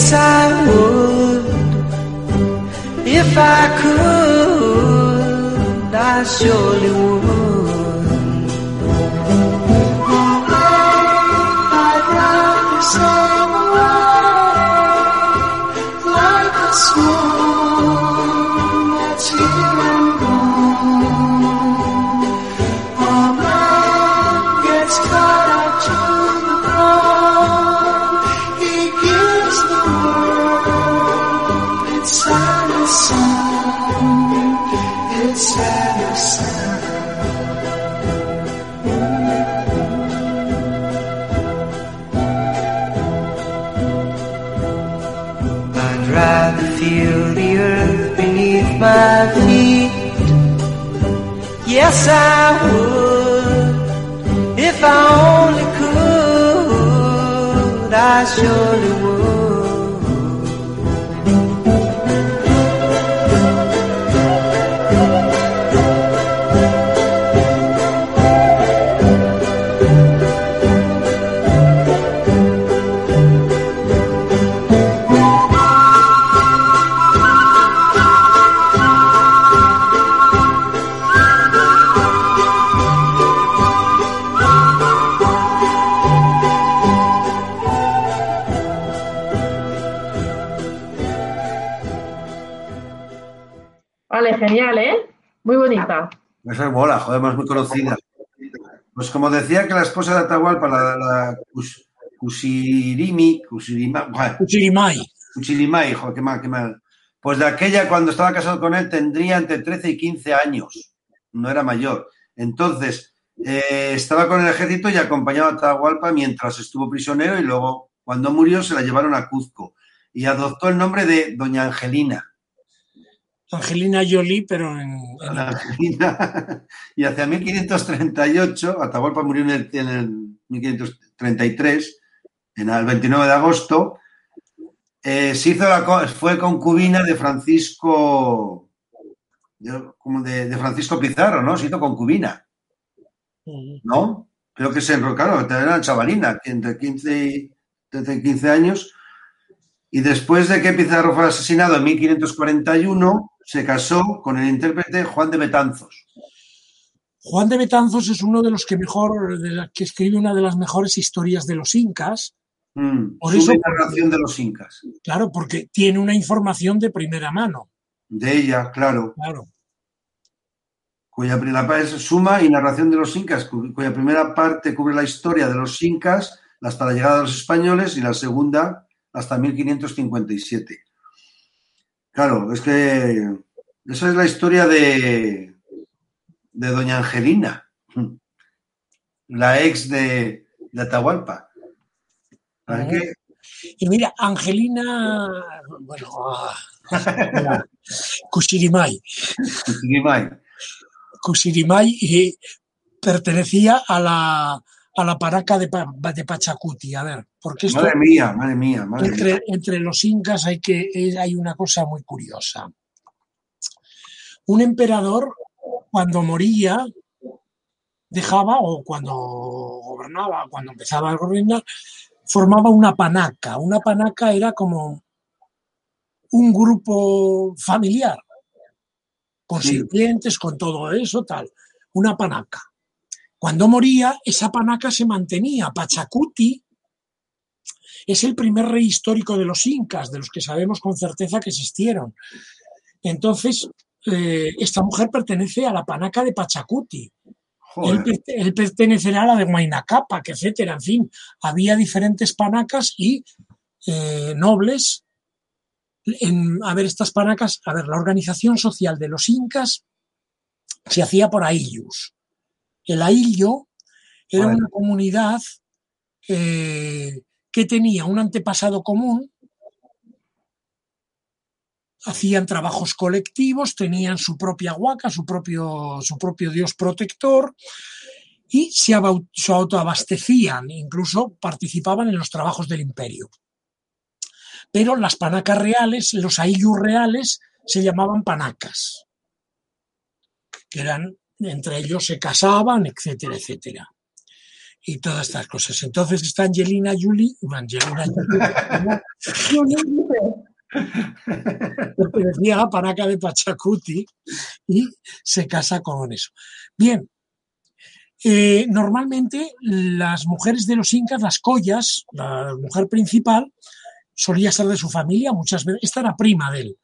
Yes, I would. If I could, I surely would. Song. Its song. I'd rather feel the earth beneath my feet. Yes, I would. If I only could, I surely would. Bonita. Esa es mola, joder, es muy conocida. Pues como decía que la esposa de Atahualpa, la, la Kusirimi, Kusirima, bueno, Uchirimai. Kuchilimai, joder, qué mal, qué mal. Pues de aquella, cuando estaba casado con él, tendría entre 13 y 15 años. No era mayor. Entonces, eh, estaba con el ejército y acompañaba a Atahualpa mientras estuvo prisionero y luego, cuando murió, se la llevaron a Cuzco y adoptó el nombre de Doña Angelina. Angelina Jolie, pero en, en- Argentina. Y hacia 1538, Atahualpa murió en el, en el 1533, en el 29 de agosto, eh, se hizo la, fue concubina de Francisco, de, como de, de Francisco Pizarro, ¿no? Se hizo concubina, ¿no? Creo que se enrocaron, era chavalina, entre 15 y 13 y 15 años. Y después de que Pizarro fue asesinado en 1541, se casó con el intérprete Juan de Betanzos. Juan de Betanzos es uno de los que mejor, de la- que escribe una de las mejores historias de los incas, Mm, Por eso- narración de los incas. claro, porque tiene una información de primera mano, De ella, claro. claro. Cuya primera parte es suma y narración de los incas, cu- cuya primera parte cubre la historia de los incas hasta la llegada de los españoles y la segunda hasta 1557. Claro, es que esa es la historia de, de Doña Angelina, la ex de, de Atahualpa. ¿Sabes qué? Y mira, Angelina, bueno, ah, mira, Kuchirimai. Kushirimai eh, pertenecía a la, a la paraca de, de Pachacuti. A ver, porque esto Madre mía, madre mía, madre mía. entre, entre los incas hay, que, hay una cosa muy curiosa. Un emperador, cuando moría, dejaba, o cuando gobernaba, cuando empezaba a gobernar, formaba una panaca. Una panaca era como un grupo familiar, con Sí. sirvientes, con todo eso, tal. Una panaca. Cuando moría, esa panaca se mantenía. Pachacuti es el primer rey histórico de los incas, de los que sabemos con certeza que existieron. Entonces, eh, esta mujer pertenece a la panaca de Pachacuti. Él, él pertenecerá a la de Huayna Capac, etcétera. En fin, había diferentes panacas y eh, nobles. En, a ver, estas panacas, a ver, la organización social de los incas se hacía por aillos. El aillo era una comunidad eh, que tenía un antepasado común, hacían trabajos colectivos, tenían su propia huaca, su propio, su propio dios protector y se, autoabastecían, incluso participaban en los trabajos del imperio. Pero las panacas reales, los aillus reales, se llamaban panacas, que eran, entre ellos se casaban, etcétera, etcétera. Y todas estas cosas. Entonces está Angelina Jolie, Angelina Jolie, pertenecía a Paraca de Pachacuti y se casa con eso. Bien, eh, normalmente las mujeres de los incas, las collas, la mujer principal, solía ser de su familia muchas veces, esta era prima de él.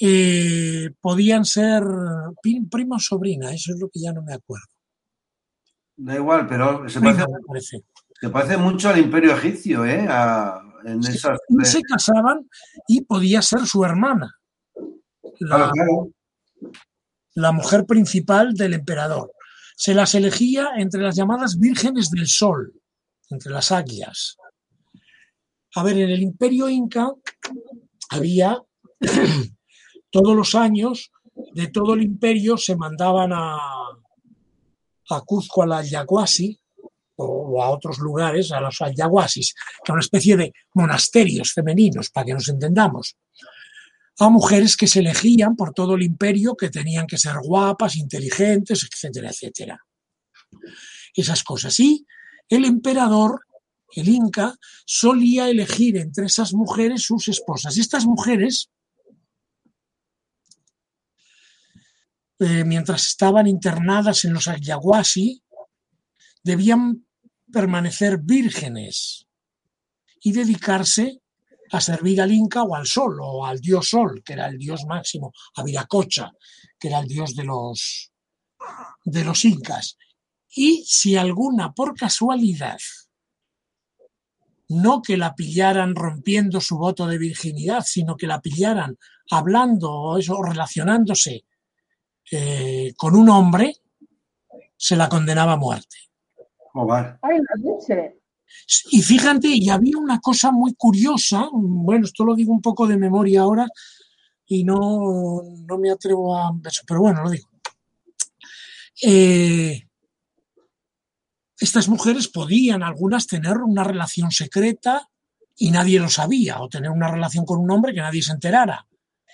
Eh, podían ser pri- prima o sobrina, eso es lo que ya no me acuerdo. Da igual, pero se parece, se parece mucho al imperio egipcio, ¿eh? A- en Sí, esas... y se casaban y podía ser su hermana, la, Claro, claro. la mujer principal del emperador. Se las elegía entre las llamadas vírgenes del sol, entre las águilas. A ver, en el imperio inca había todos los años, de todo el imperio se mandaban a, a Cuzco, a la o, a otros lugares, a los Ayahuasis, que una especie de monasterios femeninos, para que nos entendamos, a mujeres que se elegían por todo el imperio, que tenían que ser guapas, inteligentes, etcétera, etcétera. Esas cosas. Y el emperador, el Inca, solía elegir entre esas mujeres sus esposas. Estas mujeres, eh, mientras estaban internadas en los Ayahuasi, debían permanecer vírgenes y dedicarse a servir al Inca o al Sol o al dios Sol, que era el dios máximo, a Viracocha, que era el dios de los, de los Incas. Y si alguna, por casualidad, no que la pillaran rompiendo su voto de virginidad, sino que la pillaran hablando o eso, relacionándose eh, con un hombre, se la condenaba a muerte. Y fíjate, y había una cosa muy curiosa, bueno, esto lo digo un poco de memoria ahora y no, no me atrevo a pero bueno, lo digo. Eh, estas mujeres podían algunas tener una relación secreta y nadie lo sabía, o tener una relación con un hombre que nadie se enterara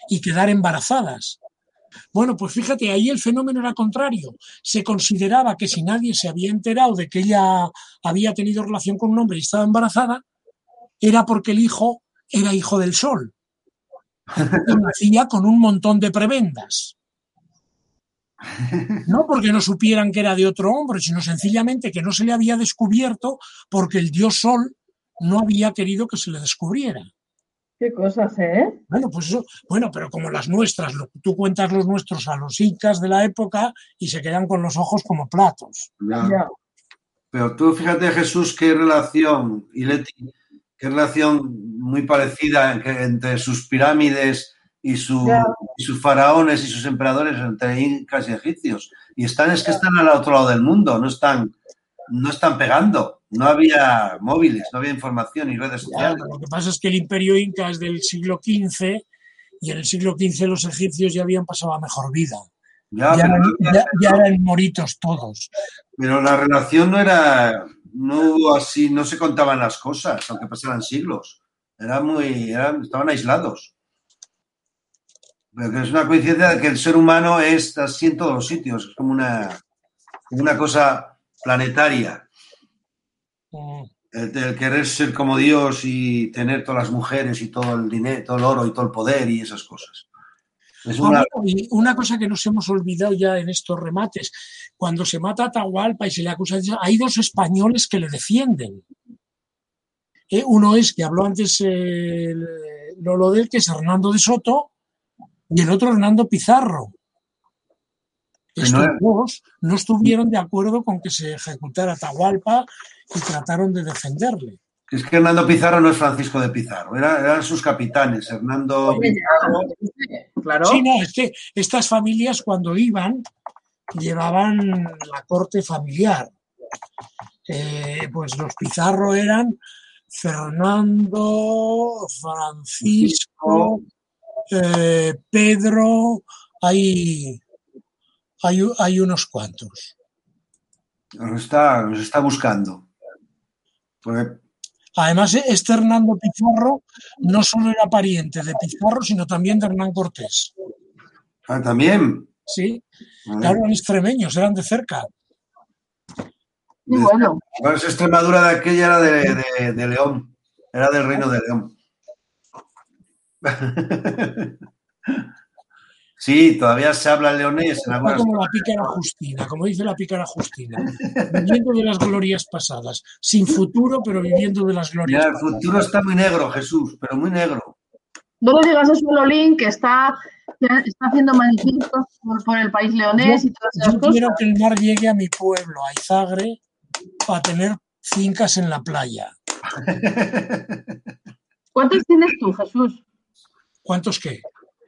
y quedar embarazadas. Bueno, pues fíjate, ahí el fenómeno era contrario. Se consideraba que si nadie se había enterado de que ella había tenido relación con un hombre y estaba embarazada, era porque el hijo era hijo del sol. Y nacía con un montón de prebendas. No porque no supieran que era de otro hombre, sino sencillamente que no se le había descubierto porque el dios sol no había querido que se le descubriera. Qué cosas, ¿eh? Bueno, pues eso, bueno, pero como las nuestras, lo- tú cuentas los nuestros a los incas de la época y se quedan con los ojos como platos. Ya. Ya. Pero tú fíjate, Jesús, qué relación, y Leti, qué relación muy parecida entre sus pirámides y, su- y sus faraones y sus emperadores entre incas y egipcios. Y están, es que están al otro lado del mundo, no están, no están pegando. No había móviles, no había información y redes sociales. lo que pasa es que el imperio inca es del siglo XV y en el siglo XV los egipcios ya habían pasado a mejor vida. Ya, eran, ya- ya eran moritos todos. pero la relación no era, no así, no se contaban las cosas, aunque pasaran siglos. Era muy, eran, estaban aislados. Pero que es una coincidencia de que el ser humano es así en todos los sitios, es como una, como una cosa planetaria. El, el querer ser como Dios y tener todas las mujeres y todo el dinero, todo el oro y todo el poder y esas cosas. Es una, una cosa que nos hemos olvidado ya en estos remates, cuando se mata a Atahualpa y se le acusa, de- hay dos españoles que le defienden. Eh, Uno es, que habló antes eh, Lolo del, que es Hernando de Soto, y el otro Hernando Pizarro. Estos no dos no estuvieron de acuerdo con que se ejecutara Atahualpa y trataron de defenderle. es que Hernando Pizarro no es Francisco de Pizarro, era- eran sus capitanes, Hernando Pizarro. Claro. Sí, no, es que estas familias cuando iban llevaban la corte familiar. Eh, pues los Pizarro eran Fernando, Francisco, eh, Pedro, hay, hay, hay unos cuantos. Nos está, nos está buscando. Porque Además, este Hernando Pizarro no solo era pariente de Pizarro, sino también de Hernán Cortés. ah, también. Sí, claro, eran extremeños, eran de cerca. Muy bueno. Bueno, esa Extremadura de aquella era de, de- de León, era del reino de León. Sí, todavía se habla leonés en algunas. como la pícara Justina, como dice la pícara Justina, viviendo de las glorias pasadas, sin futuro, pero viviendo de las glorias Mira, el pasadas. futuro está muy negro, Jesús, pero muy negro. No le digas eso a Lolín, que está, está haciendo manifiestos por, por el país leonés y todas esas Yo cosas. quiero que el mar llegue a mi pueblo, a Izagre, para tener fincas en la playa. ¿Cuántos tienes tú, Jesús? ¿Cuántos qué?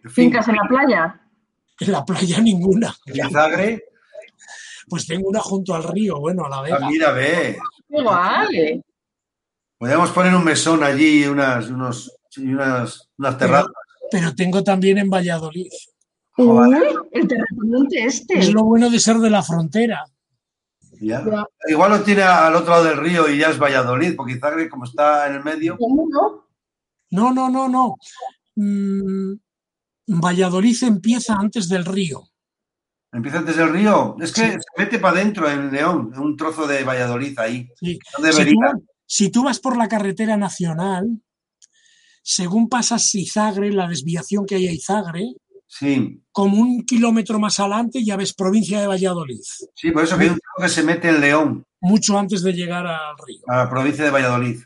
¿Fincas en la playa? En la playa ninguna. en Izagre, Pues tengo una junto al río, bueno, a la ah, vega. mira, ve. Igual. Podríamos poner un mesón allí y unas, unos, y unas, unas terrazas. Pero tengo también en Valladolid. Uy, el terrateniente este. Es lo bueno de ser de la frontera. Ya. Ya. Igual lo tiene al otro lado del río y ya es Valladolid, porque Izagre, como está en el medio, ¿no? No, no, no, no. Mm, Valladolid empieza antes del río. empieza antes del río. Es que Sí. se mete para adentro en León, un trozo de Valladolid ahí. Sí. No Si tú, debería. si tú vas por la carretera nacional, según pasas Izagre, la desviación que hay a Izagre, Sí, como un kilómetro más adelante ya ves provincia de Valladolid, sí, por eso que hay un trozo que se mete en León, mucho antes de llegar al río. a la provincia de Valladolid.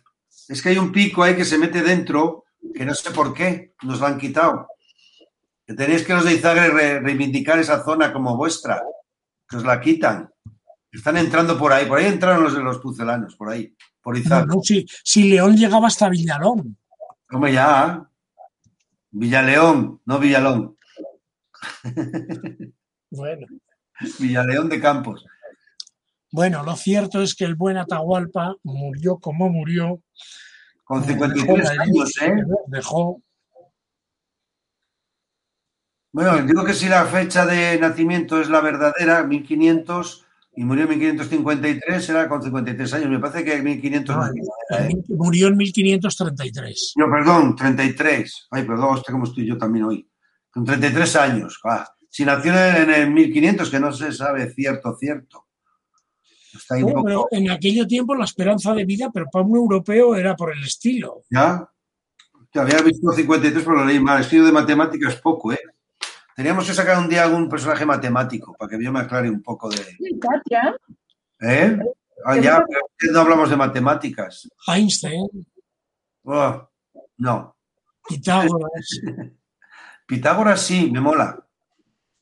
Es que hay un pico ahí que se mete dentro, que no sé por qué, nos lo han quitado. Que tenéis que los de Izagre re- reivindicar esa zona como vuestra, que os la quitan. Están entrando por ahí, por ahí entraron los de los pucelanos, por ahí, por Izagre. no, si, si León llegaba hasta Villalón. Como ya, Villaleón, no Villalón, Bueno, Villaleón de Campos. bueno, lo cierto es que el buen Atahualpa murió como murió. Con Dejó 53 la años, ¿eh? Dejó Bueno, digo que si la fecha de nacimiento es la verdadera, 1500, y murió en 1553, era con 53 años. Me parece que 1500 no era, ¿eh? Murió en 1533. No, perdón, 33. Ay, perdón, hostia, cómo estoy yo también hoy. Con 33 años. ah. Si nació en el 1500, que no se sabe cierto, cierto. Está ahí poco... pero en aquello tiempo la esperanza de vida, pero para un europeo era por el estilo. ¿Ya? Te había visto 53, pero lo leí mal. Estudio de matemáticas poco, ¿eh? Teníamos que sacar un día algún personaje matemático para que yo me aclare un poco de... Katia. ¿Eh? Ah, ya, pero no hablamos de matemáticas. Einstein, Oh, no. Pitágoras. Pitágoras sí, me mola.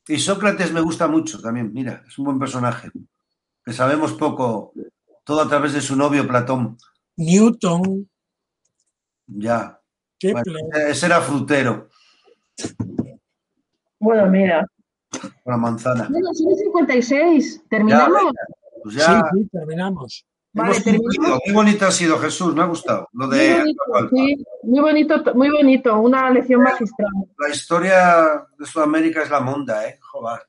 Y Sócrates me gusta mucho también. Mira, es un buen personaje. Que sabemos poco, todo a través de su novio Platón. Newton, Ya. Bueno, ese era frutero, Bueno, mira. la manzana. Bueno, son 56. Ya, ¿Terminamos? pues Sí, ya sí, terminamos. Vale. Muy bonito ha sido, Jesús, me ha gustado. Lo Muy bonito, sí, muy bonito, muy bonito. Una lección magistral. la historia de Sudamérica es la monda, ¿eh? Joder.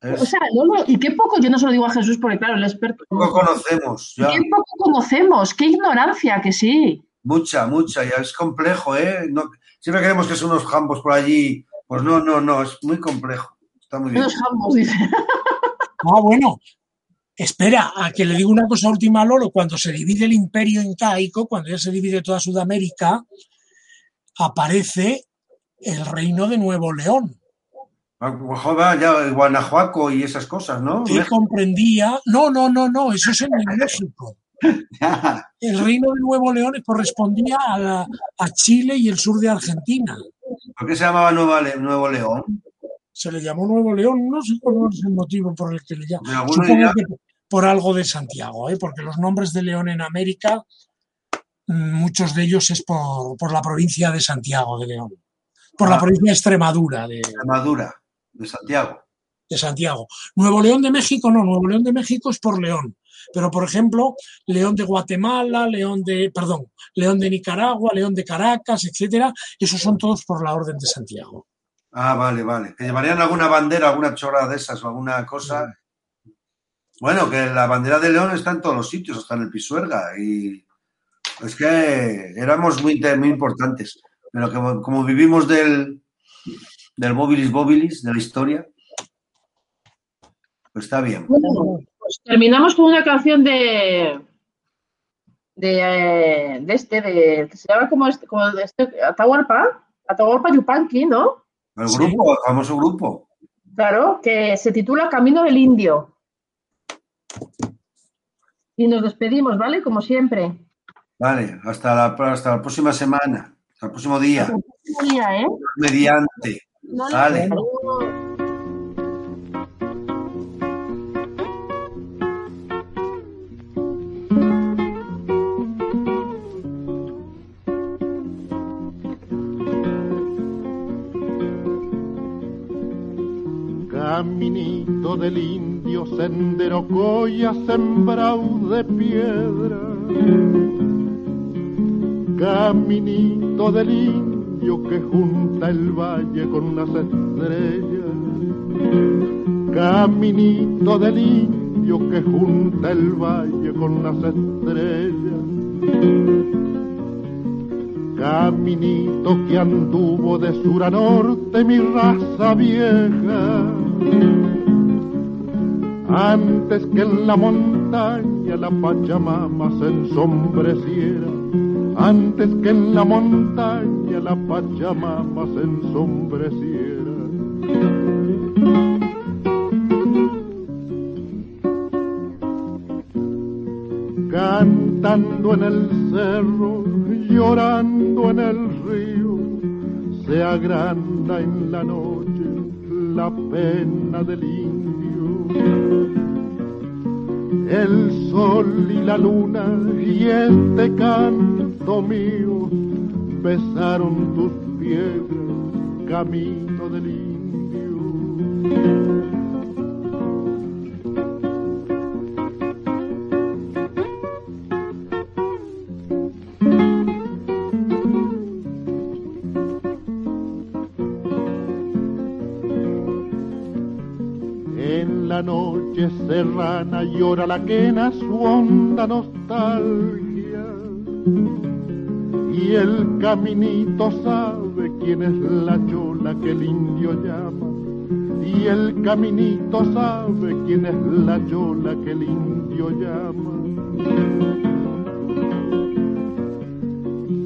Es- O sea, no, no, y qué poco, yo no se lo digo a Jesús porque, claro, el experto. poco conocemos, ya. Qué poco conocemos, qué ignorancia, que sí. Mucha, mucha, ya es complejo, ¿eh? No- siempre creemos que son unos jambos por allí. Pues no, no, no, es muy complejo. Está muy bien. Dice. Ah, bueno. Espera, a que le digo una cosa última a Lolo. Cuando se divide el imperio incaico, cuando ya se divide toda Sudamérica, aparece el reino de Nuevo León, Ah, Joder, ya Guanajuato y esas cosas, ¿no? que comprendía. No, no, no, no, eso es en México. Ya. El reino de Nuevo León correspondía a, la- a Chile y el sur de Argentina. ¿Por qué se llamaba Nueva Le- Nuevo León? Se le llamó Nuevo León, no sé cuál es el motivo por el que le llaman. Supongo que por algo de Santiago, ¿eh? porque los nombres de León en América, mm, muchos de ellos es por, por la provincia de Santiago de León, por la Ah. provincia de Extremadura de, Extremadura, de Santiago. de Santiago. Nuevo León de México no, Nuevo León de México es por León. Pero, por ejemplo, León de Guatemala, León de, perdón, León de Nicaragua, León de Caracas, etcétera, esos son todos por la Orden de Santiago. Ah, vale, vale. Que llevarían alguna bandera, alguna chorra de esas o alguna cosa. Bueno, que la bandera de León está en todos los sitios, hasta en el Pisuerga. Y es que éramos muy, muy importantes. Pero como, como vivimos del, del Bobilis Bobilis, de la historia, pues está bien. Bueno, Pues terminamos con una canción de de, eh, de este, de, que se llama como este, como de este Atahualpa, Atahualpa Yupanqui, ¿no? El grupo, el famoso grupo. Claro, que se titula Camino del Indio. Y nos despedimos, ¿vale? Como siempre. Vale, hasta la, hasta la próxima semana, hasta el próximo día. Hasta el próximo día, ¿eh? Mediante. Vale. Del indio, sendero coya sembrado de piedra. Caminito del indio que junta el valle con las estrellas. Caminito del indio que junta el valle con las estrellas. Caminito que anduvo de sur a norte mi raza vieja. Antes que en la montaña la Pachamama se ensombreciera. Antes que en la montaña la Pachamama se ensombreciera. Cantando en el cerro, llorando en el río, se agranda en la noche la pena del indio. Sol y la luna y este canto mío besaron tus piedras, camino del indio. Llora la quena su honda nostalgia. Y el caminito sabe quién es la chola que el indio llama. Y el caminito sabe quién es la chola que el indio llama.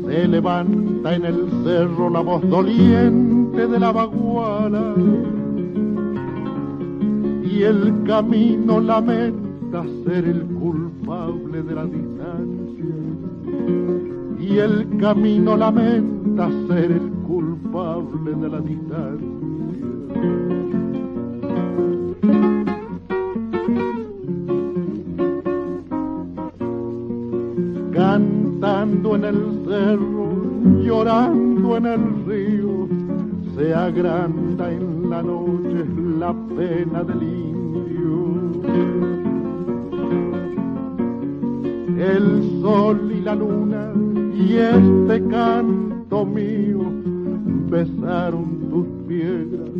Se levanta en el cerro la voz doliente de la baguala y el camino ser el culpable de la distancia. Y el camino lamenta ser el culpable de la distancia. Cantando en el cerro, llorando en el río, se agranda en la noche la pena del indio. El sol y la luna y este canto mío besaron tus piedras,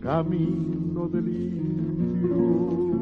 camino del indio.